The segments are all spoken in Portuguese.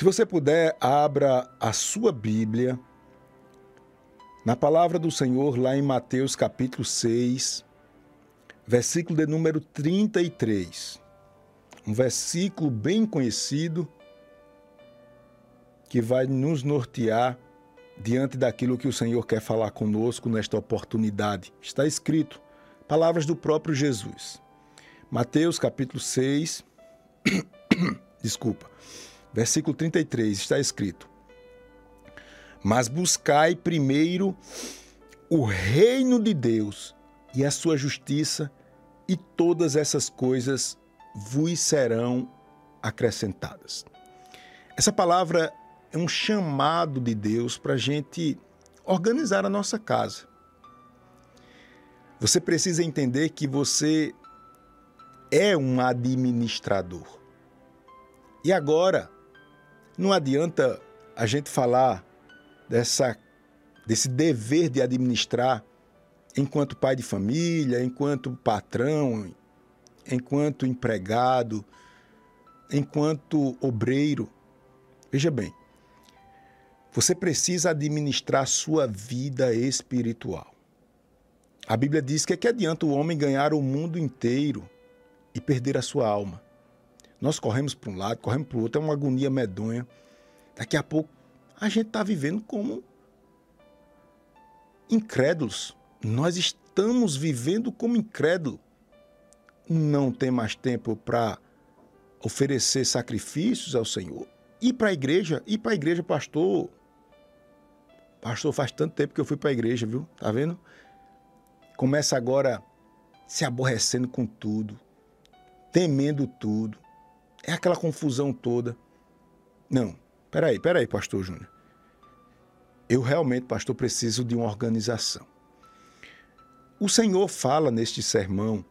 Se você puder, abra a sua Bíblia na palavra do Senhor lá em Mateus capítulo 6, versículo de número 33. Um versículo bem conhecido que vai nos nortear diante daquilo que o Senhor quer falar conosco nesta oportunidade. Está escrito, palavras do próprio Jesus. Mateus capítulo 6, desculpa, versículo 33, está escrito: Mas buscai primeiro o reino de Deus e a sua justiça, e todas essas coisas vos serão acrescentadas. Essa palavra é um chamado de Deus para a gente organizar a nossa casa. Você precisa entender que você é um administrador. E agora, não adianta a gente falar dessa, desse dever de administrar enquanto pai de família, enquanto patrão, enquanto empregado, enquanto obreiro. Veja bem, você precisa administrar sua vida espiritual. A Bíblia diz que é que adianta o homem ganhar o mundo inteiro e perder a sua alma. Nós corremos para um lado, corremos para o outro, é uma agonia medonha. Daqui a pouco a gente está vivendo como incrédulos. Nós estamos vivendo como incrédulos. Não tem mais tempo para oferecer sacrifícios ao Senhor. Ir para a igreja, ir para a igreja, pastor. Pastor, faz tanto tempo que eu fui para a igreja, viu? Tá vendo? Começa agora se aborrecendo com tudo, temendo tudo. É aquela confusão toda. Não, peraí, peraí, pastor Júnior. Eu realmente, pastor, preciso de uma organização. O Senhor fala neste sermão,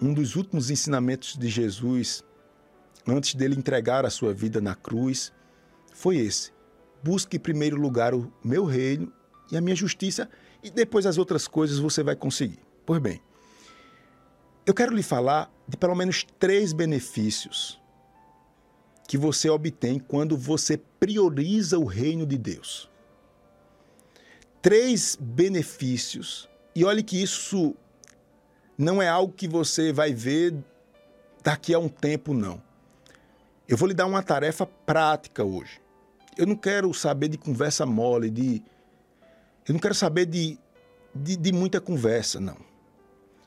um dos últimos ensinamentos de Jesus, antes dele entregar a sua vida na cruz, foi esse: busque em primeiro lugar o meu reino e a minha justiça, e depois as outras coisas você vai conseguir. Pois bem, eu quero lhe falar de pelo menos três benefícios que você obtém quando você prioriza o reino de Deus. Três benefícios. E olhe que isso não é algo que você vai ver daqui a um tempo, não. Eu vou lhe dar uma tarefa prática hoje. Eu não quero saber de conversa mole, de. Eu não quero saber de, de, de muita conversa, não.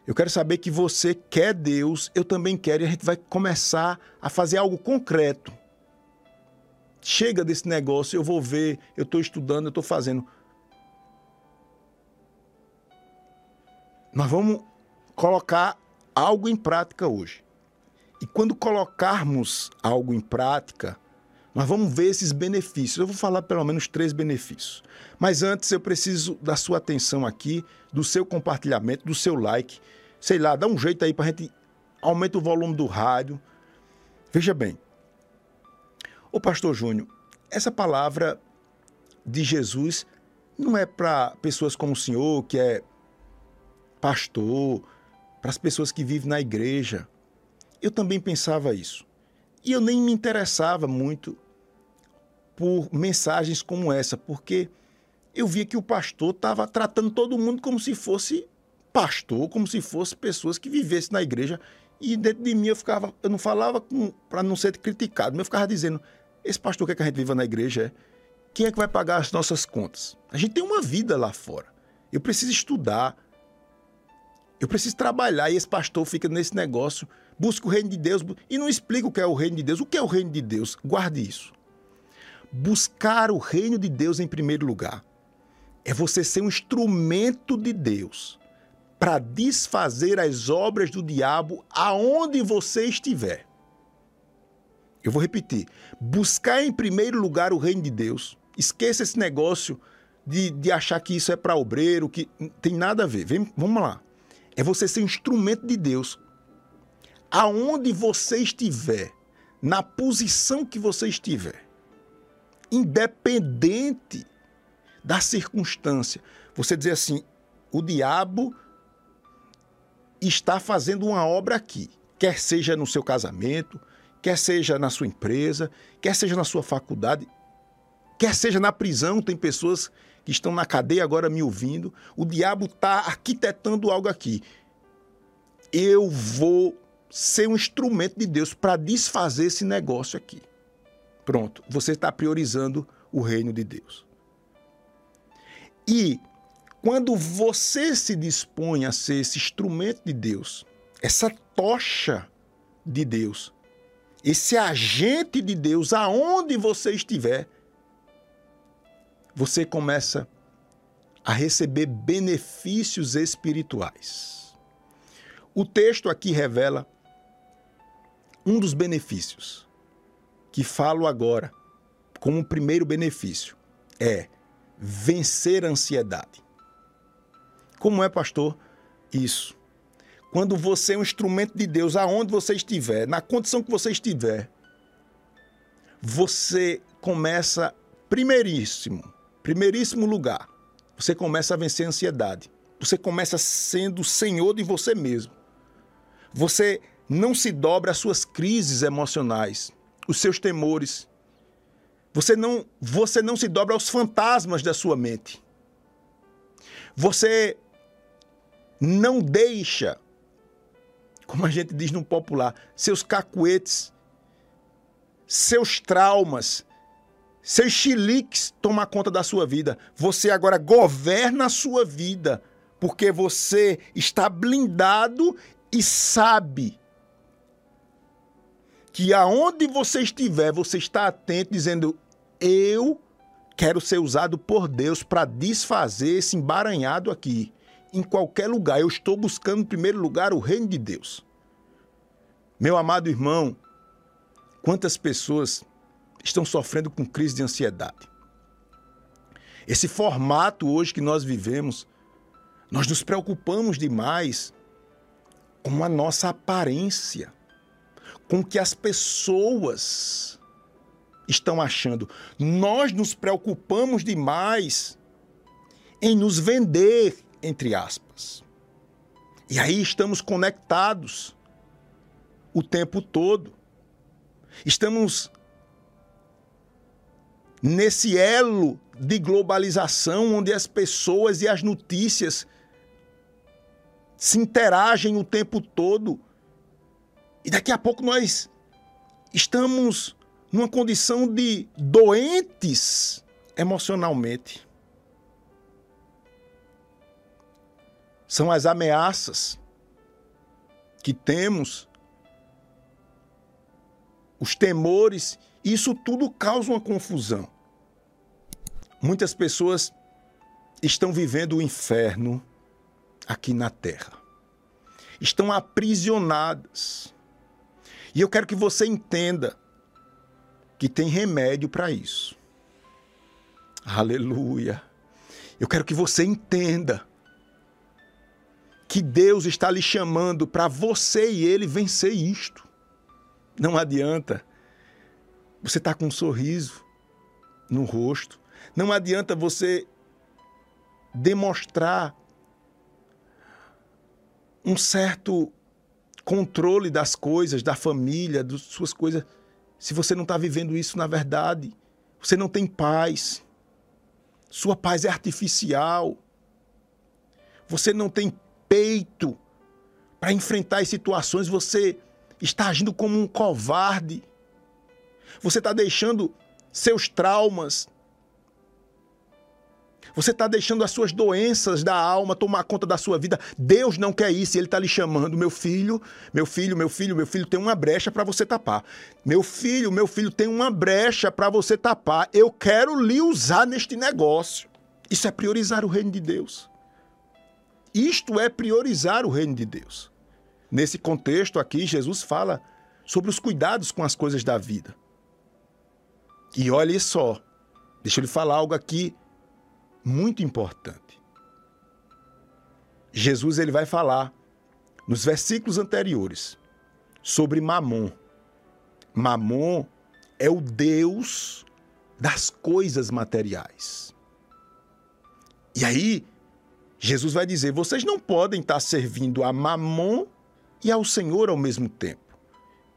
Eu quero saber que você quer Deus, eu também quero, e a gente vai começar a fazer algo concreto. Chega desse negócio, eu vou ver, eu estou estudando, eu estou fazendo. Nós vamos colocar algo em prática hoje. E quando colocarmos algo em prática, nós vamos ver esses benefícios. Eu vou falar pelo menos três benefícios. Mas antes eu preciso da sua atenção aqui, do seu compartilhamento, do seu like. Sei lá, dá um jeito aí para a gente aumentar o volume do rádio. Veja bem, ô pastor Júnior, essa palavra de Jesus não é para pessoas como o senhor, que é pastor, para as pessoas que vivem na igreja. Eu também pensava isso. E eu nem me interessava muito por mensagens como essa, porque eu via que o pastor estava tratando todo mundo como se fosse pastor, como se fosse pessoas que vivessem na igreja. E dentro de mim eu ficava, eu não falava para não ser criticado, mas eu ficava dizendo: esse pastor quer que a gente viva na igreja é quem é que vai pagar as nossas contas? A gente tem uma vida lá fora. Eu preciso estudar. Eu preciso trabalhar e esse pastor fica nesse negócio, busca o reino de Deus e não explica o que é o reino de Deus. O que é o reino de Deus? Guarde isso buscar o reino de Deus em primeiro lugar. É você ser um instrumento de Deus para desfazer as obras do diabo aonde você estiver. Eu vou repetir. Buscar em primeiro lugar o reino de Deus. Esqueça esse negócio de, de achar que isso é para obreiro, que tem nada a ver. Vem, vamos lá. É você ser um instrumento de Deus. Aonde você estiver, na posição que você estiver independente da circunstância. Você dizer assim: o diabo está fazendo uma obra aqui, quer seja no seu casamento, quer seja na sua empresa, quer seja na sua faculdade, quer seja na prisão, tem pessoas que estão na cadeia agora me ouvindo. O diabo está arquitetando algo aqui. Eu vou ser um instrumento de Deus para desfazer esse negócio aqui. Pronto, você está priorizando o reino de Deus. E quando você se dispõe a ser esse instrumento de Deus, essa tocha de Deus, esse agente de Deus, aonde você estiver, você começa a receber benefícios espirituais. O texto aqui revela um dos benefícios que falo agora como primeiro benefício é vencer a ansiedade. Como é, pastor? Isso. Quando você é um instrumento de Deus, aonde você estiver, na condição que você estiver, você começa, primeiríssimo, primeiríssimo lugar, você começa a vencer a ansiedade. Você começa sendo senhor de você mesmo. Você não se dobra às suas crises emocionais, os seus temores. Você não, você não se dobra aos fantasmas da sua mente. Você não deixa, como a gente diz no popular, seus cacuetes, seus traumas, seus chiliques tomar conta da sua vida. Você agora governa a sua vida, porque você está blindado e sabe que aonde você estiver, você está atento, dizendo: Eu quero ser usado por Deus para desfazer esse embaranhado aqui. Em qualquer lugar, eu estou buscando em primeiro lugar o reino de Deus. Meu amado irmão, quantas pessoas estão sofrendo com crise de ansiedade? Esse formato hoje que nós vivemos, nós nos preocupamos demais com a nossa aparência com o que as pessoas estão achando. Nós nos preocupamos demais em nos vender, entre aspas. E aí estamos conectados o tempo todo. Estamos nesse elo de globalização onde as pessoas e as notícias se interagem o tempo todo e daqui a pouco nós estamos numa condição de doentes emocionalmente. São as ameaças que temos, os temores, isso tudo causa uma confusão. Muitas pessoas estão vivendo o inferno aqui na terra. Estão aprisionadas e eu quero que você entenda que tem remédio para isso. Aleluia. Eu quero que você entenda que Deus está lhe chamando para você e ele vencer isto. Não adianta você estar tá com um sorriso no rosto. Não adianta você demonstrar um certo controle das coisas, da família, das suas coisas. Se você não está vivendo isso na verdade, você não tem paz. Sua paz é artificial. Você não tem peito para enfrentar as situações, você está agindo como um covarde. Você está deixando seus traumas, você está deixando as suas doenças da alma tomar conta da sua vida. Deus não quer isso. Ele está lhe chamando, meu filho, meu filho, meu filho, meu filho tem uma brecha para você tapar. Meu filho, meu filho tem uma brecha para você tapar. Eu quero lhe usar neste negócio. Isso é priorizar o reino de Deus. Isto é priorizar o reino de Deus. Nesse contexto aqui, Jesus fala sobre os cuidados com as coisas da vida. E olhe só, deixa eu lhe falar algo aqui muito importante. Jesus ele vai falar nos versículos anteriores sobre Mamon. Mamon é o Deus das coisas materiais. E aí, Jesus vai dizer: vocês não podem estar servindo a Mamon e ao Senhor ao mesmo tempo.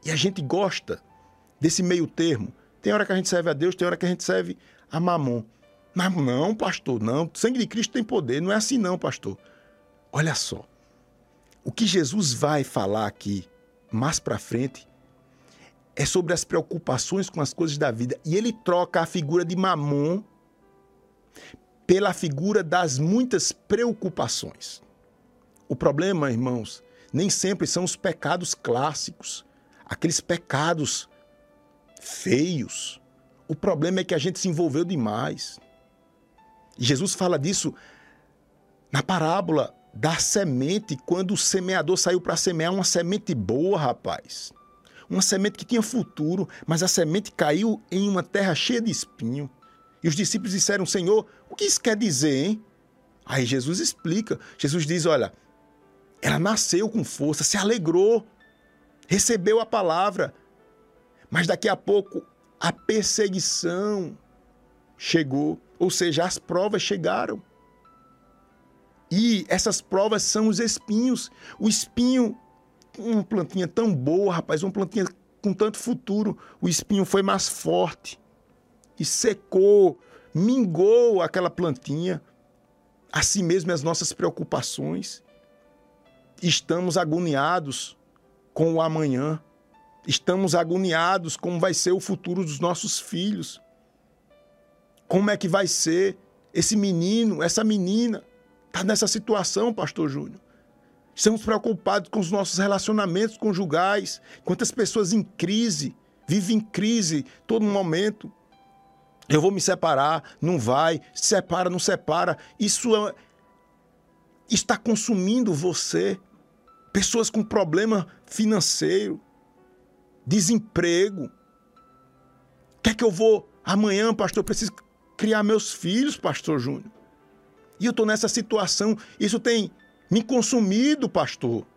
E a gente gosta desse meio termo. Tem hora que a gente serve a Deus, tem hora que a gente serve a mamon. Mas não, pastor, não. O sangue de Cristo tem poder. Não é assim, não, pastor. Olha só. O que Jesus vai falar aqui mais para frente é sobre as preocupações com as coisas da vida. E ele troca a figura de mamon pela figura das muitas preocupações. O problema, irmãos, nem sempre são os pecados clássicos, aqueles pecados feios. O problema é que a gente se envolveu demais. Jesus fala disso na parábola da semente, quando o semeador saiu para semear uma semente boa, rapaz. Uma semente que tinha futuro, mas a semente caiu em uma terra cheia de espinho. E os discípulos disseram: Senhor, o que isso quer dizer, hein? Aí Jesus explica. Jesus diz: Olha, ela nasceu com força, se alegrou, recebeu a palavra, mas daqui a pouco a perseguição chegou, ou seja, as provas chegaram. E essas provas são os espinhos. O espinho, uma plantinha tão boa, rapaz, uma plantinha com tanto futuro, o espinho foi mais forte e secou, mingou aquela plantinha. Assim mesmo as nossas preocupações. Estamos agoniados com o amanhã. Estamos agoniados como vai ser o futuro dos nossos filhos. Como é que vai ser esse menino, essa menina? Está nessa situação, pastor Júnior. Estamos preocupados com os nossos relacionamentos conjugais. Quantas pessoas em crise, vivem em crise todo momento. Eu vou me separar, não vai, se separa, não separa. Isso é, está consumindo você. Pessoas com problema financeiro, desemprego. O que é que eu vou amanhã, pastor? Eu preciso criar meus filhos, pastor Júnior. E eu estou nessa situação. Isso tem me consumido, pastor.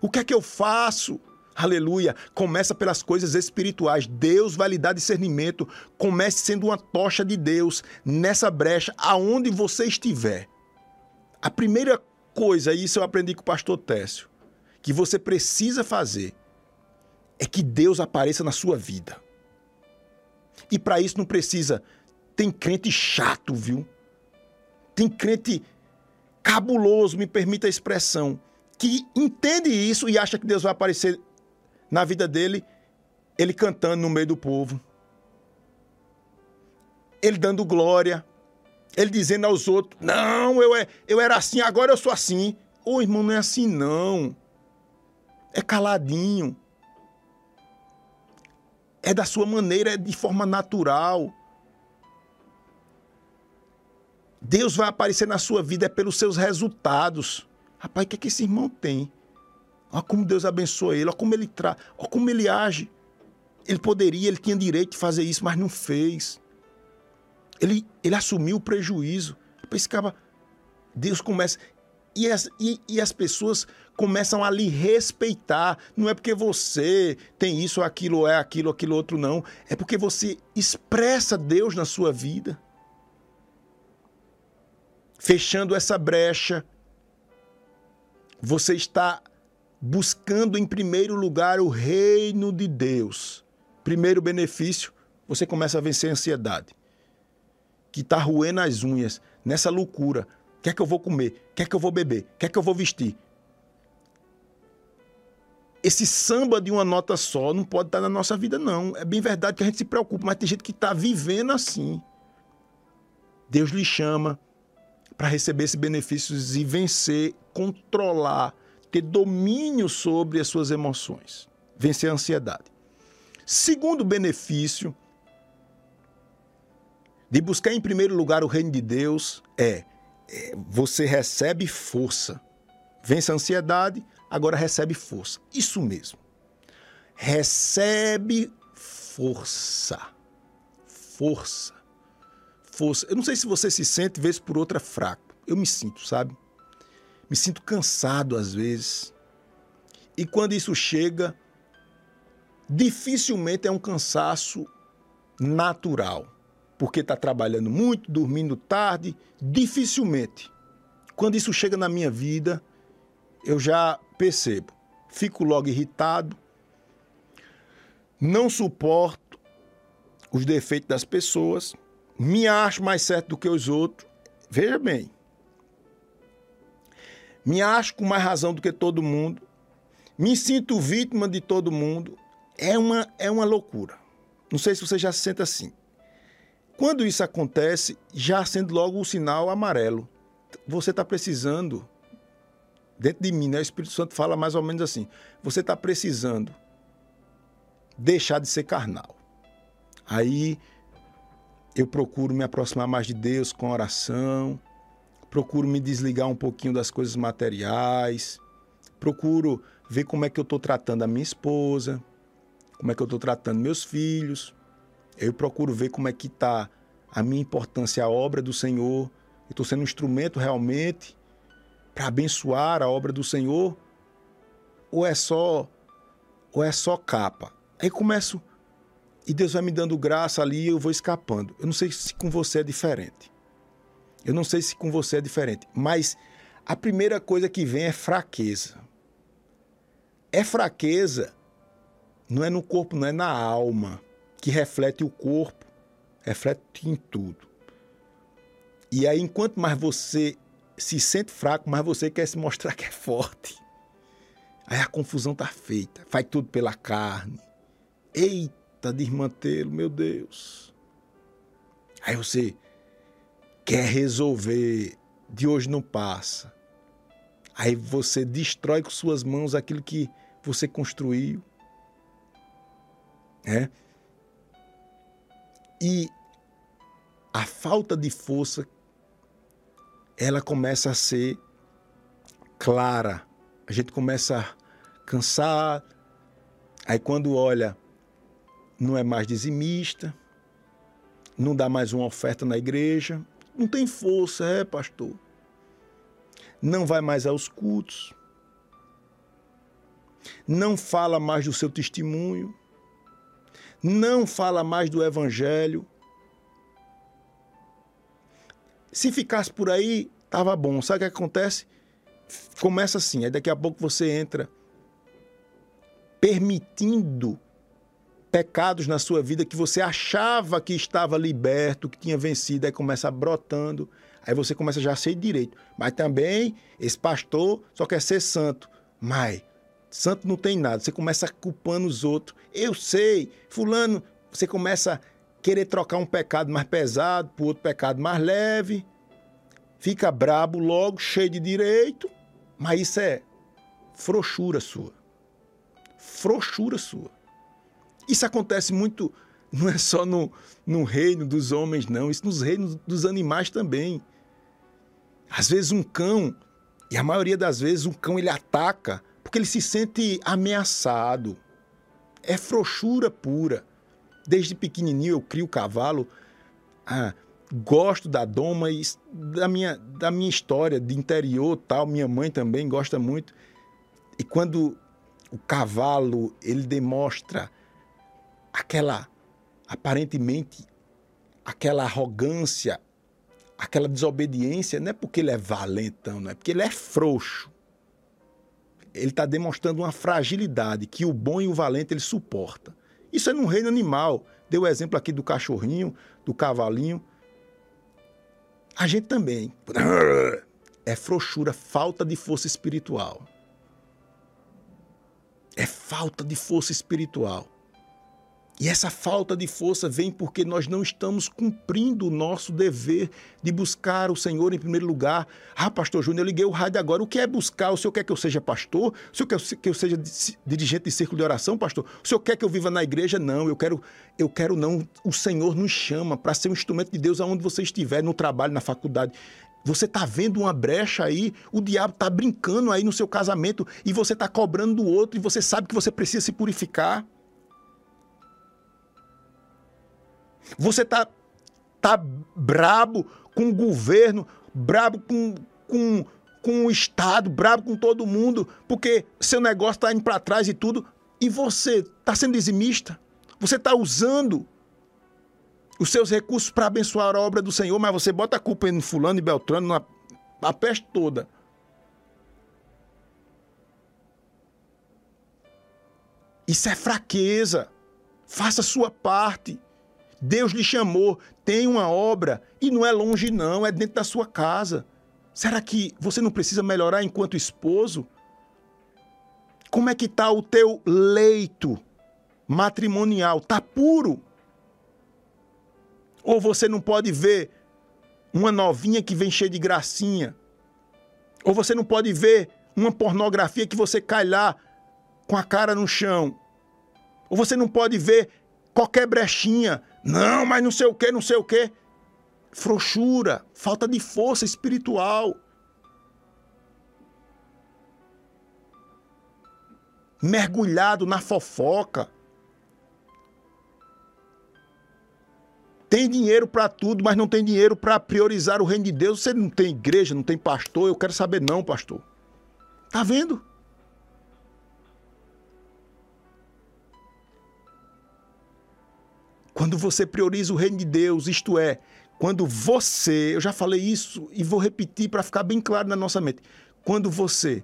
O que é que eu faço? Aleluia. Começa pelas coisas espirituais. Deus vai lhe dar discernimento. Comece sendo uma tocha de Deus nessa brecha, aonde você estiver. A primeira coisa, isso eu aprendi com o pastor Técio, que você precisa fazer é que Deus apareça na sua vida. E para isso não precisa. Tem crente chato, viu? Tem crente cabuloso, me permita a expressão, que entende isso e acha que Deus vai aparecer na vida dele, ele cantando no meio do povo. Ele dando glória. Ele dizendo aos outros: Não, eu, é, eu era assim, agora eu sou assim. Ô irmão, não é assim não. É caladinho. É da sua maneira, é de forma natural. Deus vai aparecer na sua vida é pelos seus resultados. Rapaz, o que é que esse irmão tem? Olha como Deus abençoa ele, olha como ele traz, olha como ele age. Ele poderia, ele tinha direito de fazer isso, mas não fez. Ele, ele assumiu o prejuízo. Esse cara, Deus começa. E as, e, e as pessoas começam a lhe respeitar. Não é porque você tem isso, aquilo, é aquilo, aquilo outro, não. É porque você expressa Deus na sua vida fechando essa brecha, você está buscando em primeiro lugar o reino de Deus. Primeiro benefício, você começa a vencer a ansiedade, que está roendo as unhas, nessa loucura. O que é que eu vou comer? O que é que eu vou beber? O que é que eu vou vestir? Esse samba de uma nota só não pode estar na nossa vida, não. É bem verdade que a gente se preocupa, mas tem gente que está vivendo assim. Deus lhe chama para receber esses benefícios e vencer, controlar, ter domínio sobre as suas emoções, vencer a ansiedade. Segundo benefício de buscar em primeiro lugar o reino de Deus é, é você recebe força. Vence a ansiedade, agora recebe força. Isso mesmo. Recebe força. Força força. Eu não sei se você se sente, vez por outra, fraco. Eu me sinto, sabe? Me sinto cansado às vezes. E quando isso chega, dificilmente é um cansaço natural. Porque está trabalhando muito, dormindo tarde, dificilmente. Quando isso chega na minha vida, eu já percebo. Fico logo irritado, não suporto os defeitos das pessoas, me acho mais certo do que os outros. Veja bem. Me acho com mais razão do que todo mundo. Me sinto vítima de todo mundo. É uma, é uma loucura. Não sei se você já se sente assim. Quando isso acontece, já acende logo o sinal amarelo. Você está precisando. Dentro de mim, né? O Espírito Santo fala mais ou menos assim. Você está precisando deixar de ser carnal. Aí eu procuro me aproximar mais de Deus com oração, procuro me desligar um pouquinho das coisas materiais, procuro ver como é que eu estou tratando a minha esposa, como é que eu estou tratando meus filhos. Eu procuro ver como é que está a minha importância à obra do Senhor. Eu estou sendo um instrumento realmente para abençoar a obra do Senhor? Ou é só ou é só capa? Aí começo e Deus vai me dando graça ali e eu vou escapando. Eu não sei se com você é diferente. Eu não sei se com você é diferente, mas a primeira coisa que vem é fraqueza. É fraqueza, não é no corpo, não é na alma, que reflete o corpo, reflete em tudo. E aí, enquanto mais você se sente fraco, mais você quer se mostrar que é forte. Aí a confusão tá feita, faz tudo pela carne. Eita! Está desmantelo, meu Deus. Aí você quer resolver, de hoje não passa. Aí você destrói com suas mãos aquilo que você construiu. É? E a falta de força ela começa a ser clara. A gente começa a cansar. Aí quando olha não é mais dizimista, não dá mais uma oferta na igreja, não tem força, é, pastor. Não vai mais aos cultos, não fala mais do seu testemunho, não fala mais do evangelho. Se ficasse por aí, tava bom. Sabe o que acontece? Começa assim, aí daqui a pouco você entra permitindo pecados na sua vida que você achava que estava liberto, que tinha vencido, aí começa brotando, aí você começa já a ser direito. Mas também esse pastor só quer ser santo. Mas santo não tem nada, você começa culpando os outros. Eu sei, fulano, você começa a querer trocar um pecado mais pesado por outro pecado mais leve. Fica brabo logo, cheio de direito, mas isso é frouxura sua. Frouxura sua. Isso acontece muito, não é só no, no reino dos homens, não, isso nos reinos dos animais também. Às vezes um cão, e a maioria das vezes um cão ele ataca porque ele se sente ameaçado. É frouxura pura. Desde pequenininho eu crio cavalo, ah, gosto da doma e da minha, da minha história de interior tal. Minha mãe também gosta muito. E quando o cavalo ele demonstra aquela, aparentemente, aquela arrogância, aquela desobediência, não é porque ele é valentão, não é porque ele é frouxo. Ele está demonstrando uma fragilidade que o bom e o valente ele suporta. Isso é no reino animal. Deu o exemplo aqui do cachorrinho, do cavalinho. A gente também. É frouxura, falta de força espiritual. É falta de força espiritual. E essa falta de força vem porque nós não estamos cumprindo o nosso dever de buscar o Senhor em primeiro lugar. Ah, pastor Júnior, eu liguei o rádio agora. O que é buscar? O senhor quer que eu seja pastor? O senhor quer que eu seja dirigente de círculo de oração, pastor? O senhor quer que eu viva na igreja? Não, eu quero, eu quero não. O Senhor nos chama para ser um instrumento de Deus aonde você estiver, no trabalho, na faculdade. Você está vendo uma brecha aí, o diabo está brincando aí no seu casamento e você está cobrando do outro e você sabe que você precisa se purificar. Você tá, tá brabo com o governo, brabo com, com, com o Estado, brabo com todo mundo, porque seu negócio está indo para trás e tudo, e você está sendo dizimista. Você está usando os seus recursos para abençoar a obra do Senhor, mas você bota a culpa em fulano e beltrano, na, na peste toda. Isso é fraqueza. Faça a sua parte. Deus lhe chamou, tem uma obra e não é longe não, é dentro da sua casa. Será que você não precisa melhorar enquanto esposo? Como é que está o teu leito matrimonial? Está puro? Ou você não pode ver uma novinha que vem cheia de gracinha? Ou você não pode ver uma pornografia que você cai lá com a cara no chão? Ou você não pode ver qualquer brechinha? Não, mas não sei o que, não sei o que. Frouxura, falta de força espiritual. Mergulhado na fofoca. Tem dinheiro para tudo, mas não tem dinheiro para priorizar o reino de Deus. Você não tem igreja, não tem pastor. Eu quero saber, não, pastor. Tá vendo? Quando você prioriza o reino de Deus, isto é, quando você, eu já falei isso e vou repetir para ficar bem claro na nossa mente. Quando você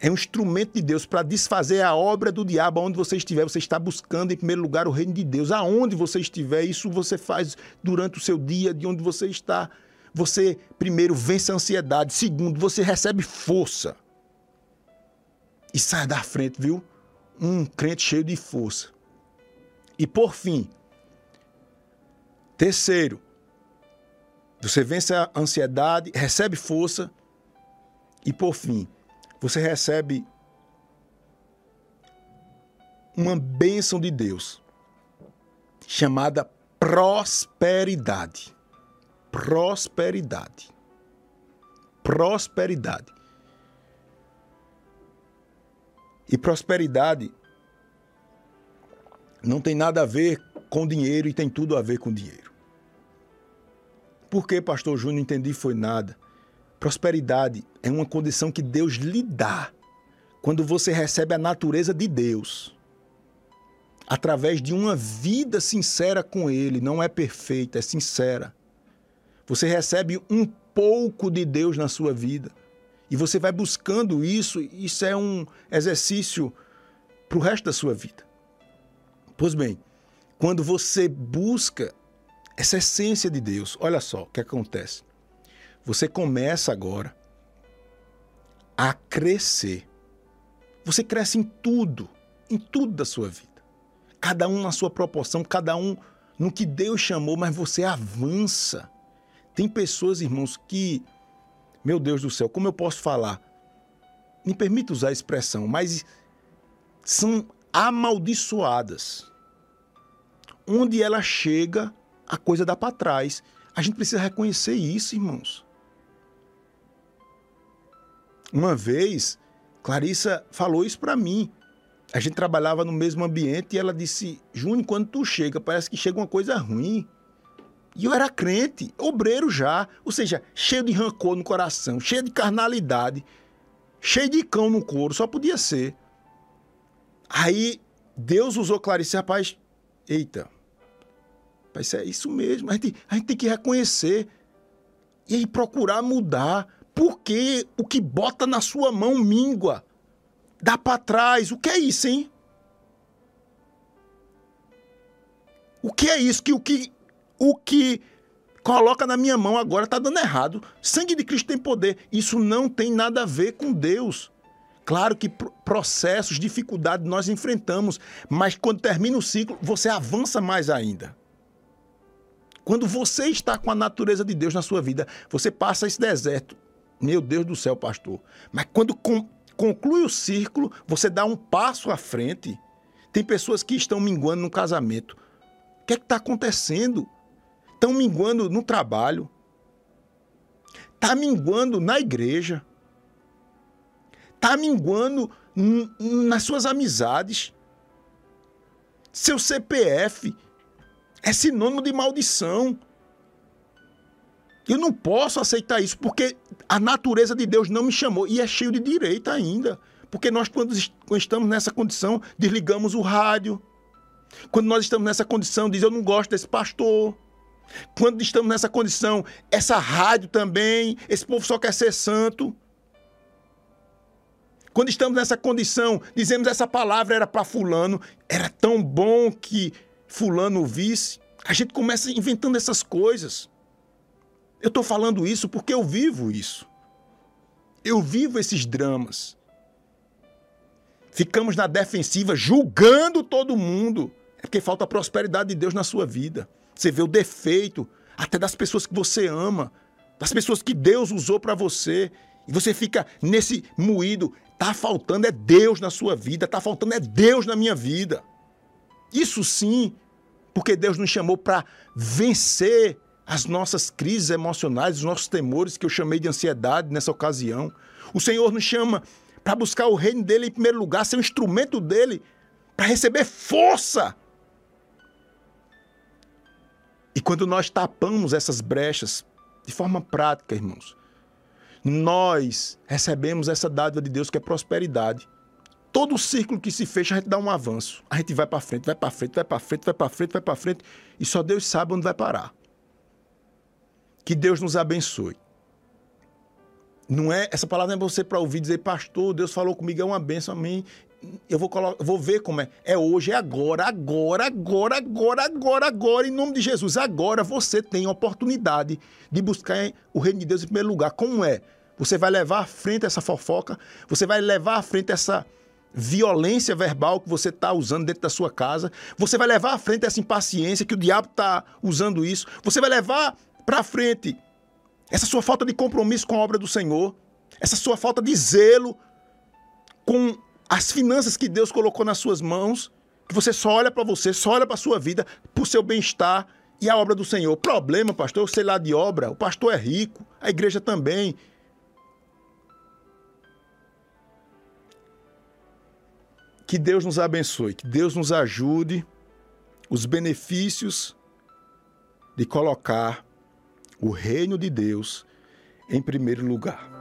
é um instrumento de Deus para desfazer a obra do diabo aonde você estiver. Você está buscando, em primeiro lugar, o reino de Deus. Aonde você estiver, isso você faz durante o seu dia, de onde você está. Você, primeiro, vence a ansiedade. Segundo, você recebe força. E sai da frente, viu? Um crente cheio de força. E por fim, terceiro, você vence a ansiedade, recebe força. E por fim, você recebe uma bênção de Deus chamada prosperidade. Prosperidade. Prosperidade. E prosperidade não tem nada a ver com dinheiro e tem tudo a ver com dinheiro. Por que, pastor Júnior, entendi foi nada? Prosperidade é uma condição que Deus lhe dá quando você recebe a natureza de Deus. Através de uma vida sincera com Ele, não é perfeita, é sincera. Você recebe um pouco de Deus na sua vida. E você vai buscando isso, isso é um exercício para o resto da sua vida. Pois bem, quando você busca essa essência de Deus, olha só o que acontece. Você começa agora a crescer. Você cresce em tudo, em tudo da sua vida. Cada um na sua proporção, cada um no que Deus chamou, mas você avança. Tem pessoas, irmãos, que, meu Deus do céu, como eu posso falar? Me permita usar a expressão, mas são amaldiçoadas. Onde ela chega, a coisa dá para trás. A gente precisa reconhecer isso, irmãos. Uma vez, Clarissa falou isso para mim. A gente trabalhava no mesmo ambiente e ela disse: Júnior, quando tu chega, parece que chega uma coisa ruim. E eu era crente, obreiro já, ou seja, cheio de rancor no coração, cheio de carnalidade, cheio de cão no couro, só podia ser. Aí Deus usou Clarice, rapaz, eita, rapaz, é isso mesmo, a gente, a gente tem que reconhecer e aí procurar mudar. Porque o que bota na sua mão míngua. Dá para trás. O que é isso, hein? O que é isso? Que o que o que coloca na minha mão agora está dando errado. Sangue de Cristo tem poder. Isso não tem nada a ver com Deus. Claro que processos, dificuldades nós enfrentamos, mas quando termina o ciclo, você avança mais ainda. Quando você está com a natureza de Deus na sua vida, você passa esse deserto meu Deus do céu, pastor. Mas quando conclui o círculo, você dá um passo à frente. Tem pessoas que estão minguando no casamento. O que é está acontecendo? Estão minguando no trabalho. Está minguando na igreja. Está minguando nas suas amizades. Seu CPF é sinônimo de maldição. Eu não posso aceitar isso, porque a natureza de Deus não me chamou. E é cheio de direito ainda. Porque nós, quando estamos nessa condição, desligamos o rádio. Quando nós estamos nessa condição, diz: Eu não gosto desse pastor. Quando estamos nessa condição, essa rádio também, esse povo só quer ser santo. Quando estamos nessa condição, dizemos essa palavra era para Fulano, era tão bom que Fulano visse. A gente começa inventando essas coisas. Eu estou falando isso porque eu vivo isso. Eu vivo esses dramas. Ficamos na defensiva julgando todo mundo. É porque falta a prosperidade de Deus na sua vida. Você vê o defeito até das pessoas que você ama, das pessoas que Deus usou para você. E você fica nesse moído. Tá faltando é Deus na sua vida, tá faltando é Deus na minha vida. Isso sim, porque Deus nos chamou para vencer as nossas crises emocionais, os nossos temores, que eu chamei de ansiedade nessa ocasião. O Senhor nos chama para buscar o reino dele em primeiro lugar, ser um instrumento dele para receber força. E quando nós tapamos essas brechas de forma prática, irmãos, nós recebemos essa dádiva de Deus que é prosperidade. Todo círculo que se fecha, a gente dá um avanço. A gente vai para frente, vai para frente, vai para frente, vai para frente, vai para frente, e só Deus sabe onde vai parar. Que Deus nos abençoe. Não é essa palavra não é você para ouvir dizer, pastor, Deus falou comigo, é uma benção a mim. Eu vou, colocar, vou ver como é. É hoje, é agora, agora, agora, agora, agora, agora, em nome de Jesus. Agora você tem a oportunidade de buscar o reino de Deus em primeiro lugar. Como é? Você vai levar à frente essa fofoca, você vai levar à frente essa violência verbal que você está usando dentro da sua casa, você vai levar à frente essa impaciência que o diabo está usando isso, você vai levar para frente essa sua falta de compromisso com a obra do Senhor, essa sua falta de zelo com as finanças que Deus colocou nas suas mãos, que você só olha para você, só olha para a sua vida, para o seu bem-estar e a obra do Senhor. Problema, pastor, sei lá de obra, o pastor é rico, a igreja também. Que Deus nos abençoe, que Deus nos ajude os benefícios de colocar o reino de Deus em primeiro lugar.